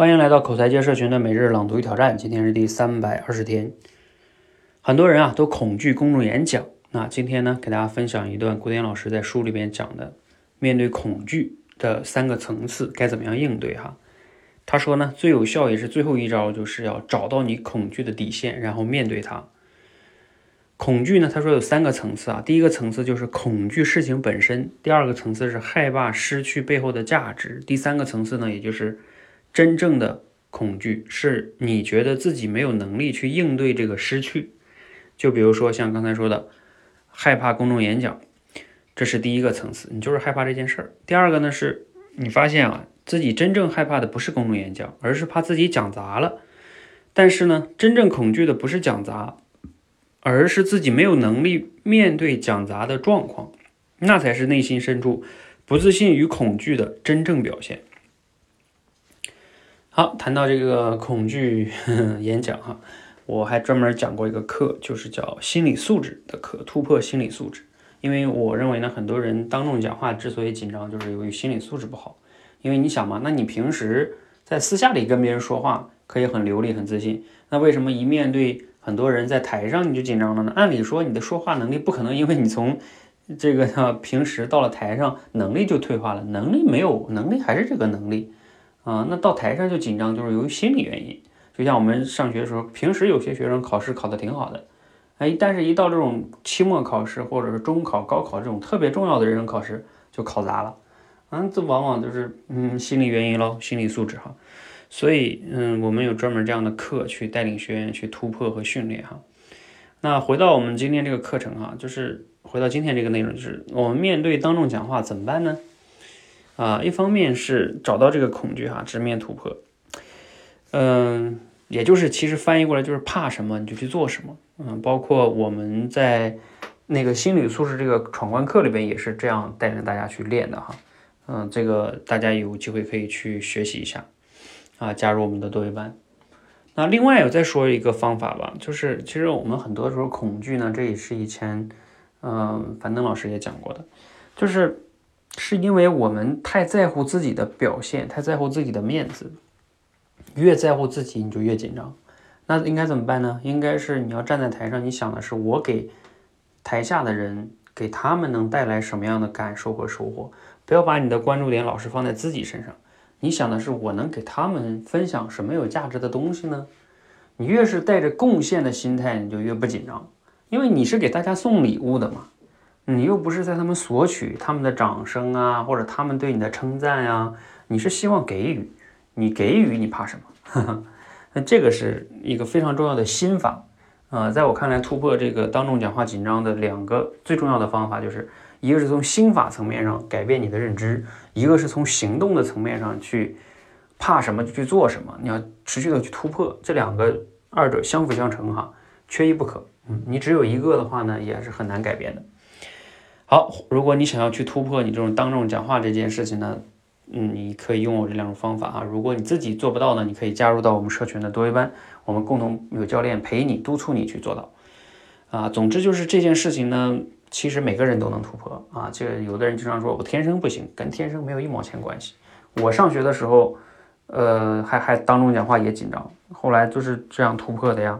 欢迎来到口才界社群的每日朗读与挑战，今天是第三百二十天。很多人啊都恐惧公众演讲，那今天呢给大家分享一段古典老师在书里边讲的，面对恐惧的三个层次该怎么样应对哈。他说呢，最有效也是最后一招，就是要找到你恐惧的底线，然后面对它。恐惧呢，他说有三个层次啊，第一个层次就是恐惧事情本身，第二个层次是害怕失去背后的价值，第三个层次呢，也就是真正的恐惧是你觉得自己没有能力去应对这个失去。就比如说像刚才说的，害怕公众演讲，这是第一个层次，你就是害怕这件事儿。第二个呢，是你发现啊，自己真正害怕的不是公众演讲，而是怕自己讲砸了。但是呢，真正恐惧的不是讲砸。而是自己没有能力面对讲砸的状况，那才是内心深处不自信与恐惧的真正表现。好，谈到这个恐惧 演讲哈，我还专门讲过一个课，就是叫心理素质的课，突破心理素质。因为我认为呢，很多人当众讲话之所以紧张，就是由于心理素质不好。因为你想嘛，那你平时在私下里跟别人说话可以很流利、很自信，那为什么一面对很多人在台上你就紧张了呢？按理说你的说话能力不可能因为你从这个平时到了台上能力就退化了，能力没有，能力还是这个能力啊。那到台上就紧张，就是由于心理原因。就像我们上学的时候，平时有些学生考试考得挺好的，哎，但是一到这种期末考试或者是中考、高考这种特别重要的人生考试就考砸了，嗯，这往往就是嗯心理原因喽，心理素质哈。所以，嗯，我们有专门这样的课去带领学员去突破和训练哈。那回到我们今天这个课程哈，就是回到今天这个内容，就是我们面对当众讲话怎么办呢？啊，一方面是找到这个恐惧哈，直面突破。嗯，也就是其实翻译过来就是怕什么你就去做什么。嗯，包括我们在那个心理素质这个闯关课里边也是这样带领大家去练的哈。嗯，这个大家有机会可以去学习一下。啊，加入我们的多维班。那另外，我再说一个方法吧，就是其实我们很多时候恐惧呢，这也是以前，嗯，樊登老师也讲过的，就是是因为我们太在乎自己的表现，太在乎自己的面子，越在乎自己，你就越紧张。那应该怎么办呢？应该是你要站在台上，你想的是我给台下的人，给他们能带来什么样的感受和收获，不要把你的关注点老是放在自己身上。你想的是我能给他们分享什么有价值的东西呢？你越是带着贡献的心态，你就越不紧张，因为你是给大家送礼物的嘛，你又不是在他们索取他们的掌声啊，或者他们对你的称赞呀，你是希望给予，你给予你怕什么？那这个是一个非常重要的心法啊，在我看来，突破这个当众讲话紧张的两个最重要的方法就是。一个是从心法层面上改变你的认知，一个是从行动的层面上去怕什么就去做什么，你要持续的去突破，这两个二者相辅相成哈，缺一不可。嗯，你只有一个的话呢，也是很难改变的。好，如果你想要去突破你这种当众讲话这件事情呢，嗯，你可以用我这两种方法啊。如果你自己做不到呢，你可以加入到我们社群的多维班，我们共同有教练陪你督促你去做到。啊，总之就是这件事情呢。其实每个人都能突破啊！这个有的人经常说我天生不行，跟天生没有一毛钱关系。我上学的时候，呃，还还当众讲话也紧张，后来就是这样突破的呀。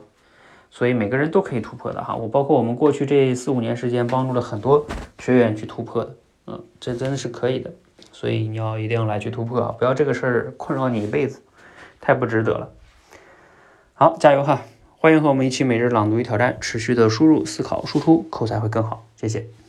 所以每个人都可以突破的哈。我包括我们过去这四五年时间，帮助了很多学员去突破的，嗯，这真的是可以的。所以你要一定要来去突破啊！不要这个事儿困扰你一辈子，太不值得了。好，加油哈！欢迎和我们一起每日朗读与挑战，持续的输入、思考、输出，口才会更好。谢谢。